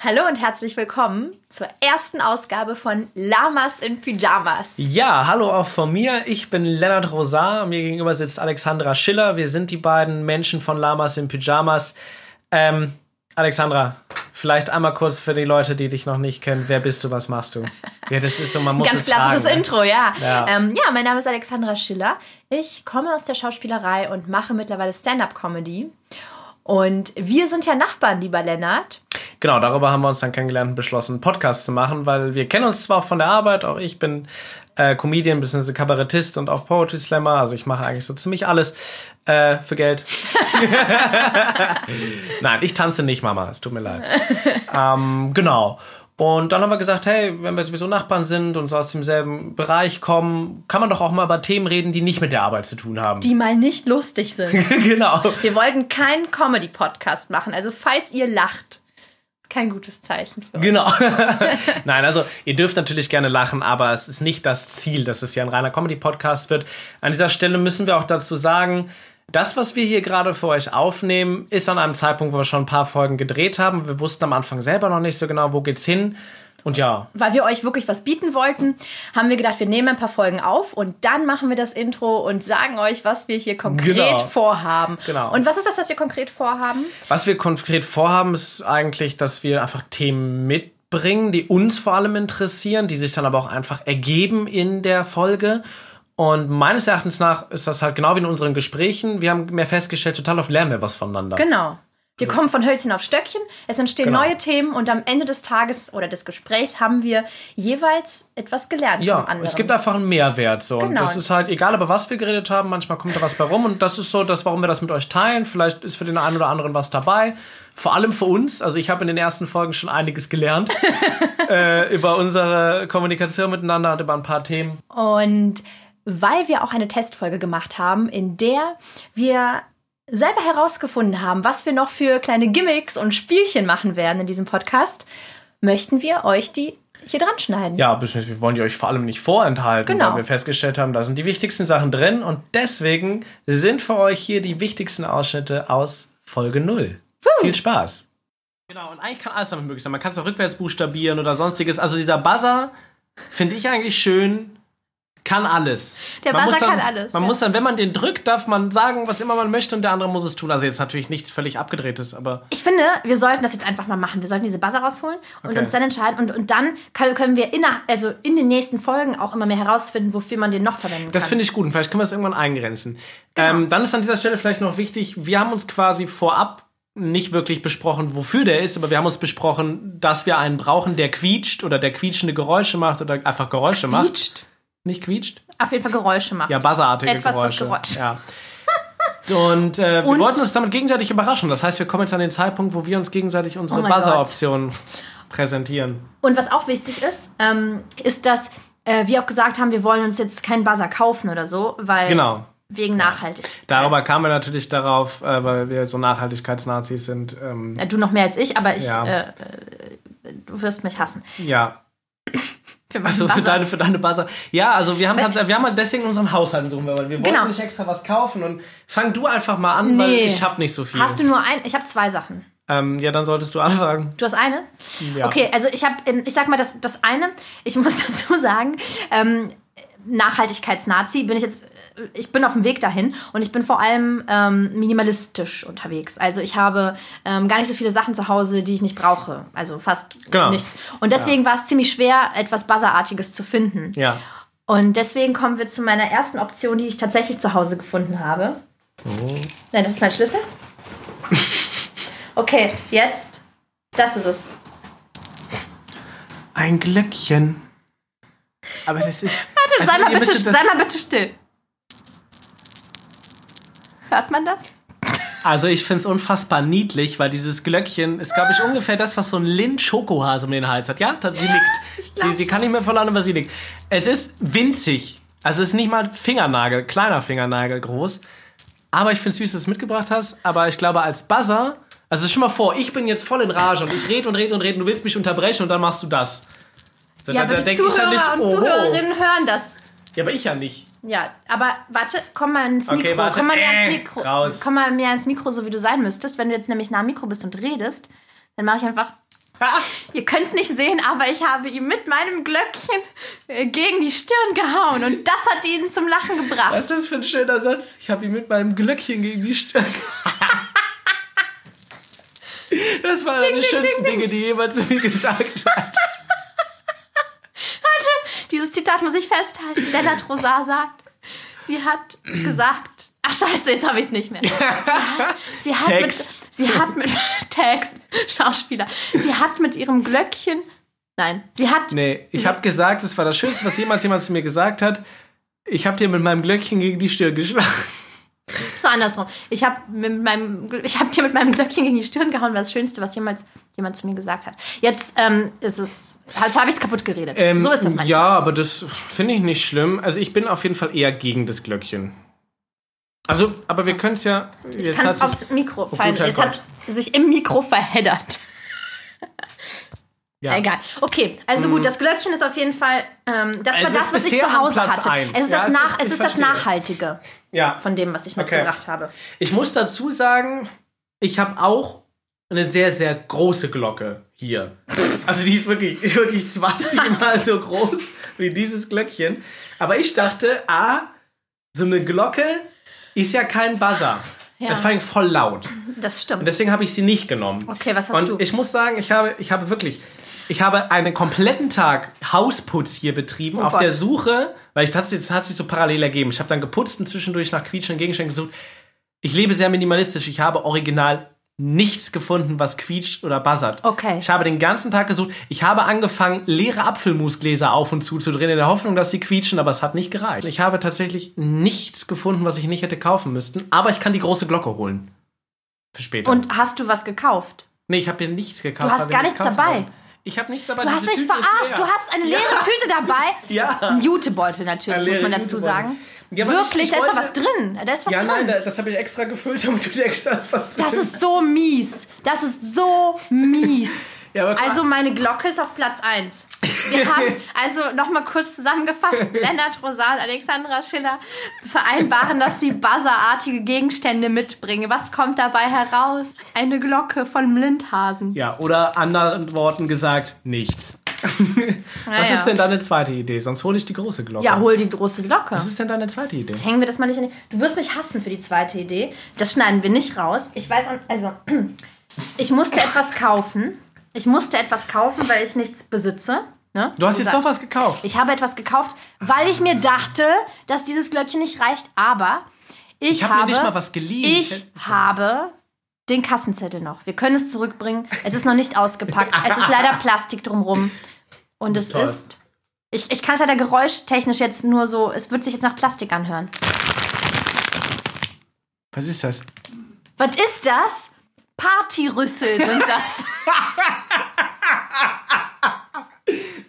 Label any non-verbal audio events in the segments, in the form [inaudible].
Hallo und herzlich willkommen zur ersten Ausgabe von Lamas in Pyjamas. Ja, hallo auch von mir. Ich bin Lennart Rosar. Mir gegenüber sitzt Alexandra Schiller. Wir sind die beiden Menschen von Lamas in Pyjamas. Ähm, Alexandra, vielleicht einmal kurz für die Leute, die dich noch nicht kennen. Wer bist du, was machst du? Ja, das ist so, man muss Ganz klassisches fragen, ne? Intro, ja. Ja. Ähm, ja, mein Name ist Alexandra Schiller. Ich komme aus der Schauspielerei und mache mittlerweile Stand-up-Comedy. Und wir sind ja Nachbarn, lieber Lennart. Genau, darüber haben wir uns dann kennengelernt und beschlossen, einen Podcast zu machen, weil wir kennen uns zwar von der Arbeit, auch ich bin äh, Comedian bzw. Kabarettist und auch Poetry Slammer, also ich mache eigentlich so ziemlich alles äh, für Geld. [laughs] Nein, ich tanze nicht, Mama, es tut mir leid. ähm, genau. Und dann haben wir gesagt, hey, wenn wir sowieso Nachbarn sind und so aus demselben Bereich kommen, kann man doch auch mal über Themen reden, die nicht mit der Arbeit zu tun haben. Die mal nicht lustig sind. [laughs] genau. Wir wollten keinen Comedy-Podcast machen. Also falls ihr lacht, kein gutes Zeichen für uns. Genau. [laughs] Nein, also ihr dürft natürlich gerne lachen, aber es ist nicht das Ziel, dass es ja ein reiner Comedy-Podcast wird. An dieser Stelle müssen wir auch dazu sagen, das, was wir hier gerade für euch aufnehmen, ist an einem Zeitpunkt, wo wir schon ein paar Folgen gedreht haben. Wir wussten am Anfang selber noch nicht so genau, wo geht's hin. Und ja. Weil wir euch wirklich was bieten wollten, haben wir gedacht, wir nehmen ein paar Folgen auf und dann machen wir das Intro und sagen euch, was wir hier konkret genau. vorhaben. Genau. Und was ist das, was wir konkret vorhaben? Was wir konkret vorhaben, ist eigentlich, dass wir einfach Themen mitbringen, die uns vor allem interessieren, die sich dann aber auch einfach ergeben in der Folge. Und meines Erachtens nach ist das halt genau wie in unseren Gesprächen. Wir haben mehr festgestellt, total oft lernen wir was voneinander. Genau. Wir also, kommen von Hölzchen auf Stöckchen, es entstehen genau. neue Themen und am Ende des Tages oder des Gesprächs haben wir jeweils etwas gelernt ja, vom anderen. Es gibt einfach einen Mehrwert. So. Genau. Und das ist halt egal, über was wir geredet haben, manchmal kommt da was bei rum und das ist so das, warum wir das mit euch teilen. Vielleicht ist für den einen oder anderen was dabei. Vor allem für uns. Also ich habe in den ersten Folgen schon einiges gelernt [laughs] äh, über unsere Kommunikation miteinander und über ein paar Themen. Und weil wir auch eine Testfolge gemacht haben, in der wir selber herausgefunden haben, was wir noch für kleine Gimmicks und Spielchen machen werden in diesem Podcast, möchten wir euch die hier dran schneiden. Ja, wir wollen die euch vor allem nicht vorenthalten, genau. weil wir festgestellt haben, da sind die wichtigsten Sachen drin und deswegen sind für euch hier die wichtigsten Ausschnitte aus Folge 0. Puh. Viel Spaß. Genau, und eigentlich kann alles damit möglich sein. Man kann es auch rückwärts buchstabieren oder sonstiges. Also dieser Buzzer finde ich eigentlich schön kann alles. Der man Buzzer dann, kann alles. Man ja. muss dann, wenn man den drückt, darf man sagen, was immer man möchte und der andere muss es tun. Also jetzt natürlich nichts völlig abgedrehtes, aber. Ich finde, wir sollten das jetzt einfach mal machen. Wir sollten diese Buzzer rausholen und okay. uns dann entscheiden. Und, und dann können wir in, also in den nächsten Folgen auch immer mehr herausfinden, wofür man den noch verwenden kann. Das finde ich gut und vielleicht können wir das irgendwann eingrenzen. Genau. Ähm, dann ist an dieser Stelle vielleicht noch wichtig, wir haben uns quasi vorab nicht wirklich besprochen, wofür der ist, aber wir haben uns besprochen, dass wir einen brauchen, der quietscht oder der quietschende Geräusche macht oder einfach Geräusche quietscht? macht. Nicht quietscht? Auf jeden Fall Geräusche macht. Ja, buzzartige Etwas, Geräusche. Was Geräusche. Ja. [laughs] Und äh, wir und? wollten uns damit gegenseitig überraschen. Das heißt, wir kommen jetzt an den Zeitpunkt, wo wir uns gegenseitig unsere oh Buzzer-Option präsentieren. Und was auch wichtig ist, ähm, ist, dass äh, wir auch gesagt haben, wir wollen uns jetzt keinen Buzzer kaufen oder so, weil genau. wegen Nachhaltigkeit. Darüber kamen wir natürlich darauf, äh, weil wir so Nachhaltigkeitsnazis sind. Ähm, ja, du noch mehr als ich, aber ich, ja. Äh, äh, du wirst mich hassen. Ja. Für also für deine, für deine Buzzer. Ja, also wir haben, wir haben halt deswegen unseren Haushalt suchen, weil wir genau. wollten nicht extra was kaufen und fang du einfach mal an, nee. weil ich habe nicht so viel. Hast du nur ein? Ich habe zwei Sachen. Ähm, ja, dann solltest du anfangen. Du hast eine? Ja. Okay, also ich habe, ich sag mal, das, das eine, ich [laughs] muss dazu sagen, ähm, Nachhaltigkeitsnazi bin ich jetzt, ich bin auf dem Weg dahin und ich bin vor allem ähm, minimalistisch unterwegs. Also ich habe ähm, gar nicht so viele Sachen zu Hause, die ich nicht brauche. Also fast genau. nichts. Und deswegen ja. war es ziemlich schwer, etwas Buzzerartiges zu finden. Ja. Und deswegen kommen wir zu meiner ersten Option, die ich tatsächlich zu Hause gefunden habe. Oh. Nein, das ist mein Schlüssel. Okay, jetzt. Das ist es. Ein Glöckchen. Aber das ist. Warte, also, sei, mal bitte, sei mal bitte still. Hört man das? Also ich finde es unfassbar niedlich, weil dieses Glöckchen ist, glaube ich, ungefähr das, was so ein Lind-Schokohase um den Hals hat. Ja, sie liegt. Sie, sie kann nicht mehr verlangen, aber sie liegt. Es ist winzig. Also es ist nicht mal Fingernagel, kleiner Fingernagel groß. Aber ich finde es süß, dass du es mitgebracht hast. Aber ich glaube, als Buzzer, also schon mal vor, ich bin jetzt voll in Rage und ich rede und rede und rede und du willst mich unterbrechen und dann machst du das. Da, ja, da, aber da die Zuhörer ja nicht, und oh, Zuhörerinnen hören das. Ja, aber ich ja nicht. Ja, aber warte, komm mal ins Mikro. Okay, warte. Komm mal näher ans Mikro. Raus. Komm mal mehr ins Mikro, so wie du sein müsstest. Wenn du jetzt nämlich nah am Mikro bist und redest, dann mache ich einfach. Ihr könnt es nicht sehen, aber ich habe ihm mit meinem Glöckchen äh, gegen die Stirn gehauen und das hat ihn zum Lachen gebracht. Was ist das für ein schöner Satz? Ich habe ihn mit meinem Glöckchen gegen die Stirn. [laughs] das war eine der schönsten ding, Dinge, die jemand zu mir gesagt hat. Dieses Zitat muss ich festhalten. Lennart Rosar sagt, sie hat gesagt, Ach scheiße, jetzt habe ich es nicht mehr. [laughs] Sie hat, sie hat Text. mit, sie hat mit [laughs] Text, Schauspieler. Sie hat mit ihrem Glöckchen, nein, sie hat. Nee, ich habe gesagt, das war das Schönste, was jemals jemand zu mir gesagt hat. Ich habe dir mit meinem Glöckchen gegen die Stirn geschlagen. So andersrum. Ich habe habe dir mit meinem Glöckchen gegen die Stirn gehauen, war das Schönste, was jemals jemand zu mir gesagt hat. Jetzt ähm, ist es, also habe ich es kaputt geredet. Ähm, so ist das manchmal. Ja, aber das finde ich nicht schlimm. Also ich bin auf jeden Fall eher gegen das Glöckchen. Also, aber wir können es ja. Ich kann es aufs Mikro oh, fallen. Jetzt hat es sich im Mikro verheddert. Ja. Egal. Okay, also gut, mm. das Glöckchen ist auf jeden Fall, ähm, das war das, was ich zu Hause hatte. Eins. Es ist, ja, das, nach, ist, es ist das Nachhaltige ja. von dem, was ich mitgebracht okay. habe. Ich muss dazu sagen, ich habe auch eine sehr, sehr große Glocke hier. Also die ist wirklich, [laughs] wirklich 20 Mal so groß wie dieses Glöckchen. Aber ich dachte, ah, so eine Glocke ist ja kein Buzzer. Ja. Das fand ich voll laut. Das stimmt. Und deswegen habe ich sie nicht genommen. Okay, was hast Und du? Und ich muss sagen, ich habe, ich habe wirklich, ich habe einen kompletten Tag Hausputz hier betrieben, oh auf Gott. der Suche, weil ich, das, das hat sich so parallel ergeben. Ich habe dann geputzt und zwischendurch nach quietschenden Gegenständen gesucht. Ich lebe sehr minimalistisch. Ich habe original nichts gefunden, was quietscht oder buzzert. Okay. Ich habe den ganzen Tag gesucht. Ich habe angefangen, leere Apfelmusgläser auf und zu zu drehen, in der Hoffnung, dass sie quietschen, aber es hat nicht gereicht. Ich habe tatsächlich nichts gefunden, was ich nicht hätte kaufen müssten, aber ich kann die große Glocke holen. Für später. Und hast du was gekauft? Nee, ich habe dir nichts gekauft. Du hast gar nichts dabei. Wollen. Ich habe nichts dabei. Du hast mich verarscht. Du hast eine leere ja. Tüte dabei. [laughs] ja. Ein Jutebeutel natürlich, muss man dazu sagen. Ja, Wirklich, ich, ich da ist doch was drin. Da ist was ja, drin. nein, da, das habe ich extra gefüllt, [laughs] damit du da ist was drin. Das ist so mies. Das ist so mies. Ja, also meine Glocke ist auf Platz 1. Wir [laughs] haben, also nochmal kurz zusammengefasst, [laughs] Lennart Rosal Alexandra Schiller vereinbaren, dass sie buzzerartige Gegenstände mitbringen. Was kommt dabei heraus? Eine Glocke von Lindhasen. Ja, oder anderen Worten gesagt, nichts. [laughs] Was ist denn deine zweite Idee? Sonst hole ich die große Glocke. Ja, hol die große Glocke. Was ist denn deine zweite Idee? Jetzt hängen wir das mal nicht an. Du wirst mich hassen für die zweite Idee. Das schneiden wir nicht raus. Ich weiß, also, [clears throat] ich musste etwas kaufen. Ich musste etwas kaufen, weil ich nichts besitze. Ne? Du hast jetzt doch was gekauft. Ich habe etwas gekauft, weil ich mir dachte, dass dieses Glöckchen nicht reicht. Aber ich, ich hab habe. mir nicht mal was geliehen. Ich habe den Kassenzettel noch. Wir können es zurückbringen. Es ist noch nicht ausgepackt. es ist leider [laughs] Plastik drumrum. Und es Toll. ist. Ich, ich kann es leider geräuschtechnisch jetzt nur so. Es wird sich jetzt nach Plastik anhören. Was ist das? Was ist das? Partyrüssel sind das.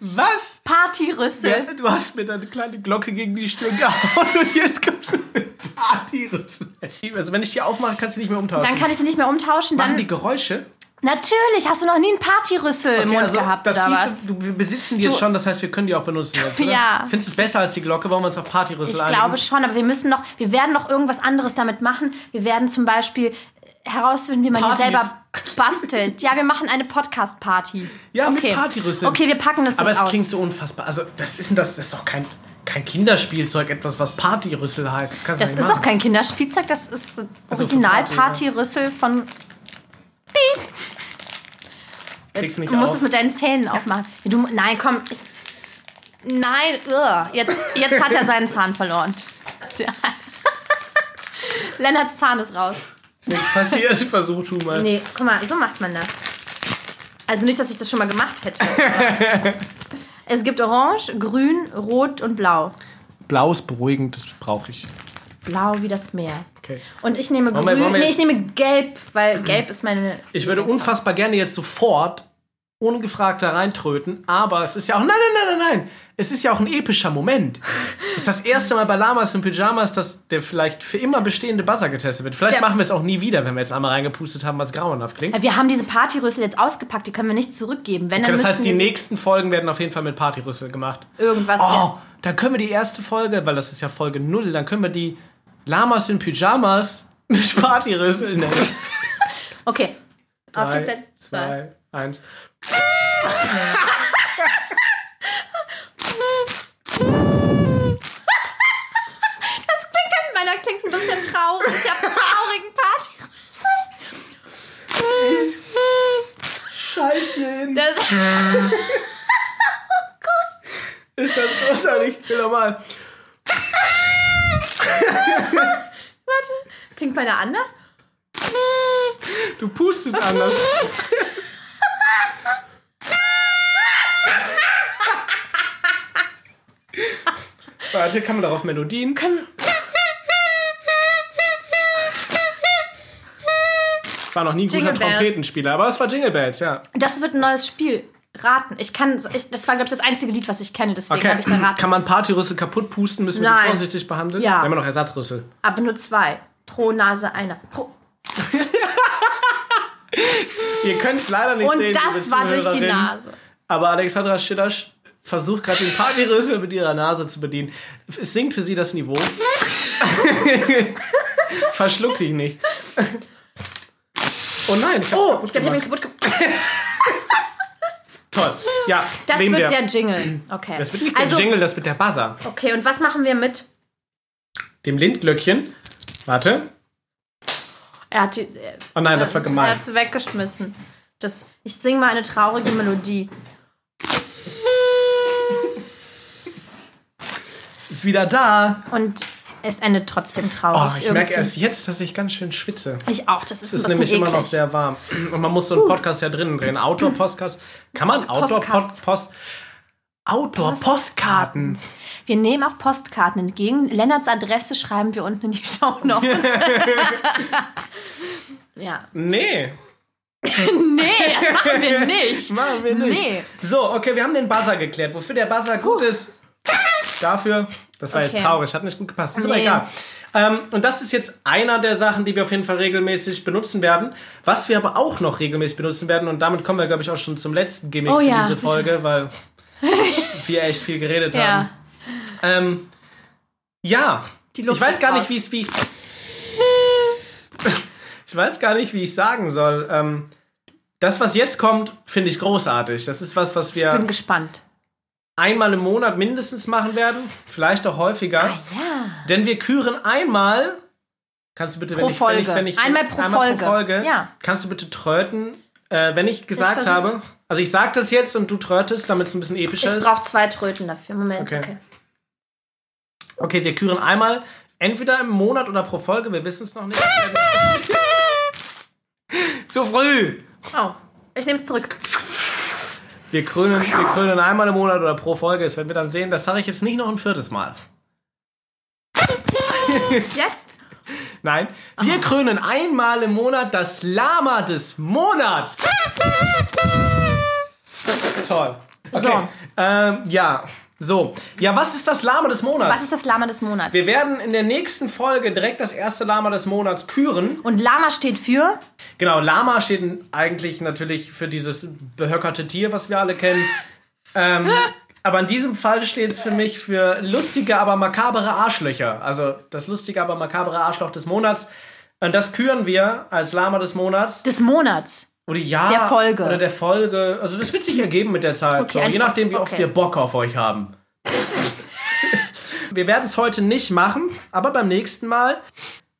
[laughs] Was? Partyrüssel. Ja, du hast mir deine kleine Glocke gegen die Stirn gehauen und jetzt kommst du mit Partyrüssel. Also wenn ich die aufmache, kannst du nicht mehr umtauschen. Dann kann ich sie nicht mehr umtauschen. Machen dann die Geräusche? Natürlich, hast du noch nie einen Partyrüssel okay, im Mund also gehabt das oder was? Du, wir besitzen die jetzt schon, das heißt, wir können die auch benutzen jetzt? Ja. Findest du es besser als die Glocke? Wollen wir uns auf Partyrüssel Ich einigen? glaube schon, aber wir müssen noch, wir werden noch irgendwas anderes damit machen. Wir werden zum Beispiel herausfinden, wie man Partys. die selber bastelt. Ja, wir machen eine Podcast-Party. Ja, okay. mit Partyrüssel. Okay, wir packen das Aber es klingt so unfassbar. Also, das ist, das, das ist doch kein, kein Kinderspielzeug, etwas, was Partyrüssel heißt. Das, das ist auch kein Kinderspielzeug, das ist also Original-Partyrüssel von Piep. Kriegst du nicht Du musst auf. es mit deinen Zähnen aufmachen. Du, nein, komm. Ich, nein, ugh. jetzt, jetzt hat er seinen Zahn verloren. [laughs] Lennarts Zahn ist raus. Ist nichts passiert, [laughs] versuch tu mal. Nee, guck mal, so macht man das. Also nicht, dass ich das schon mal gemacht hätte. [laughs] es gibt Orange, Grün, Rot und Blau. Blau ist beruhigend, das brauche ich. Blau wie das Meer. Okay. Und ich nehme Grün. Wir, nee, ich nehme Gelb, weil [clears throat] Gelb ist meine. Ich würde unfassbar gerne jetzt sofort ungefragt da reintröten, aber es ist ja auch. Nein, nein, nein, nein, nein! Es ist ja auch ein epischer Moment. [laughs] Es ist das erste Mal bei Lamas und Pyjamas, dass der vielleicht für immer bestehende Buzzer getestet wird. Vielleicht ja. machen wir es auch nie wieder, wenn wir jetzt einmal reingepustet haben, was grauenhaft klingt. Wir haben diese Partyrüssel jetzt ausgepackt, die können wir nicht zurückgeben. Wenn, okay, das heißt, die nächsten Folgen werden auf jeden Fall mit Partyrüssel gemacht. Irgendwas. Oh, ja. dann können wir die erste Folge, weil das ist ja Folge 0, dann können wir die Lamas in Pyjamas [laughs] mit Partyrüsseln nennen. [laughs] okay. Drei, Auf die Plätze. Zwei, eins. Das klingt, meiner klingt ein bisschen traurig. Ich habe einen traurigen Partyrüssel. Scheiße. Das, [laughs] Ist das großartig? Ich will nochmal. warte, klingt meiner anders? Du pustest anders. Warte, kann man darauf Melodien? Kann. Ich war noch nie ein guter Jingle Bells. Trompetenspieler, aber es war Jingle Bells, ja. Das wird ein neues Spiel. Raten. Ich kann, ich, das war, glaube ich, das einzige Lied, was ich kenne, deswegen Okay, habe ich es erraten. kann man Partyrüssel kaputt pusten? Müssen wir die Nein. vorsichtig behandeln? Ja. Wir haben noch Ersatzrüssel. Aber nur zwei. Pro Nase einer. Pro [laughs] Ihr könnt es leider nicht Und sehen. liebe das war durch die. Nase. Aber Alexandra Schillasch versucht gerade den Partyrüssel mit ihrer Nase zu bedienen. Es sinkt für sie das Niveau. [laughs] [laughs] Verschluck dich nicht. Oh nein, ich hab's Oh, kaputt ich glaube, ich habe ihn kaputt gemacht. [laughs] Toll. Ja, Das wird wir. der Jingle. Okay. das wird nicht der also, Jingle, das wird der Buzzer. Okay, und was machen wir mit? Dem Lindglöckchen. Warte. Er hat, die, äh, Oh nein, das war er gemein. hat sie weggeschmissen. Das, ich singe mal eine traurige Melodie. Ist wieder da. Und es endet trotzdem Oh, traurig. ich merke irgendwie. erst jetzt, dass ich ganz schön schwitze. Ich auch, das ist, Es ist ein nämlich bisschen immer eklig. noch sehr warm. Und man muss so einen Podcast ja drinnen drehen. Outdoor-Podcast. Kann man. Outdoor-Post... Outdoor-Postkarten. Wir nehmen auch Postkarten entgegen. Lennarts Adresse schreiben wir unten in die Show Notes. [laughs] ja. Nee, [laughs] Nee, das machen wir nicht. machen wir nicht. Nee. So, okay, wir haben den Buzzer geklärt. Wofür der Buzzer gut ist, dafür, das war jetzt Okay. traurig, hat nicht gut gepasst. Ist aber Nee. egal. Ähm, und das ist jetzt einer der Sachen, die wir auf jeden Fall regelmäßig benutzen werden. Was wir aber auch noch regelmäßig benutzen werden, und damit kommen wir, glaube ich, auch schon zum letzten Gimmick Oh für ja, diese. Folge, weil [laughs] wir echt viel geredet haben. Ja. Ähm, ja, ich weiß gar raus. nicht, wie ich [laughs] Ich weiß gar nicht, wie ich sagen soll. Ähm, das, was jetzt kommt, finde ich großartig. Das ist was, was Ich bin wir gespannt. Einmal im Monat mindestens machen werden, vielleicht auch häufiger. Ja. Denn wir küren einmal. Kannst du bitte, Pro wenn ich, wenn ich, Folge. wenn ich Einmal pro Folge. Folge, Ja. kannst du bitte tröten, äh, wenn ich gesagt versuch's. habe. Also ich sag das jetzt und du trötest, damit es ein bisschen epischer Ich ist. brauche zwei Tröten dafür. Moment. Okay. Okay. Okay, wir küren einmal entweder im Monat oder pro Folge, wir wissen es noch nicht. [laughs] Zu früh! Oh, ich nehme es zurück. Wir krönen, wir krönen einmal im Monat oder pro Folge, das werden wir dann sehen. Das sage ich jetzt nicht noch ein viertes Mal. [laughs] Jetzt? Nein, wir Oh. krönen einmal im Monat das Lama des Monats. [laughs] Toll. Okay. So. Ähm, ja, so. Ja, was ist das Lama des Monats? Was ist das Lama des Monats? wir werden in der nächsten Folge direkt das erste Lama des Monats küren. Und Lama steht für? Genau, Lama steht eigentlich natürlich für dieses behöckerte Tier, was wir alle kennen. [laughs] Ähm, aber in diesem Fall steht es für mich für lustige, aber makabere Arschlöcher. Also das lustige, aber makabere Arschloch des Monats. Und das küren wir als Lama des Monats. Des Monats. Oder ja. Der Folge. Oder der Folge. Also das wird sich ergeben mit der Zeit. Okay, so, je nachdem, wie oft okay. wir Bock auf euch haben. [laughs] wir werden es heute nicht machen, aber beim nächsten Mal.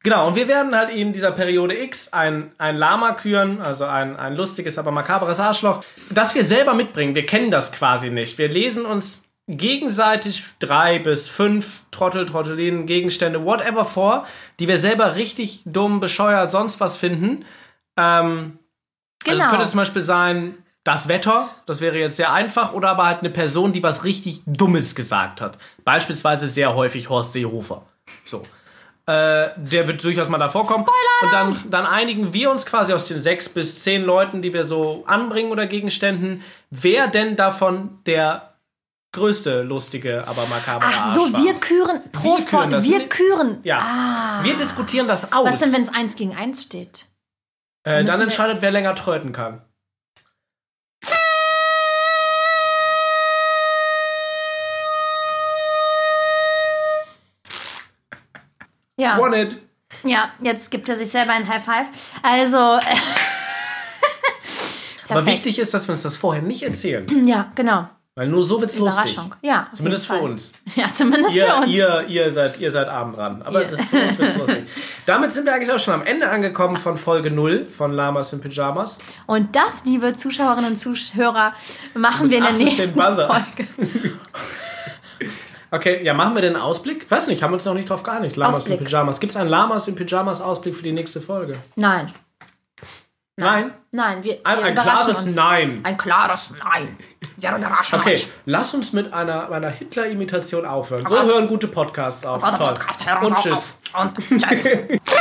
Genau, und wir werden halt in dieser Periode X ein, ein Lama küren, also ein, ein lustiges, aber makaberes Arschloch, das wir selber mitbringen. Wir kennen das quasi nicht. Wir lesen uns gegenseitig drei bis fünf Trottel, Trottelinen, Gegenstände, whatever vor, die wir selber richtig dumm, bescheuert, sonst was finden. Ähm, Genau. also es könnte zum Beispiel sein, das Wetter, das wäre jetzt sehr einfach, oder aber halt eine Person, die was richtig Dummes gesagt hat. Beispielsweise sehr häufig Horst Seehofer. So. Äh, der wird durchaus mal davor kommen. Und dann, dann einigen wir uns quasi aus den sechs bis zehn Leuten, die wir so anbringen oder Gegenständen, wer denn davon der größte, lustige, aber makabre Ach so, Arsch war. wir küren pro Wir küren das. Wir küren. Ja. Ah. Wir diskutieren das aus. Was denn, wenn es eins gegen eins steht? Äh, dann wir- entscheidet, wer länger tröten kann. Ja. Won it. Ja, jetzt gibt er sich selber ein High Five. Also, [laughs] Aber wichtig ist, dass wir uns das vorher nicht erzählen. Ja, genau. Weil nur so wird's lustig. Überraschung. Ja, auf Zumindest für uns. [laughs] Ja, zumindest für Ihr, uns. ihr, ihr, seid, ihr seid abend dran. Aber Ihr. das für uns wird's lustig. [laughs] Damit sind wir eigentlich auch schon am Ende angekommen von Folge 0 von Lamas in Pyjamas. Und das, liebe Zuschauerinnen und Zuhörer, machen wir in der nächsten. Folge. [laughs] Okay, ja, machen wir den Ausblick? Weiß nicht, haben wir uns noch nicht drauf geeinigt. Lamas Ausblick. in Pyjamas. Gibt es einen Lamas in Pyjamas Ausblick für die nächste Folge? Nein, Nein? nein, wir, Ein, wir ein klares uns. Nein. Ein klares Nein. Wir überraschen Okay, euch. lass uns mit einer, einer Hitler-Imitation aufhören. So hören gute Podcasts auf. Toll. Podcast, hör uns Und auf. tschüss. Und tschüss. [laughs]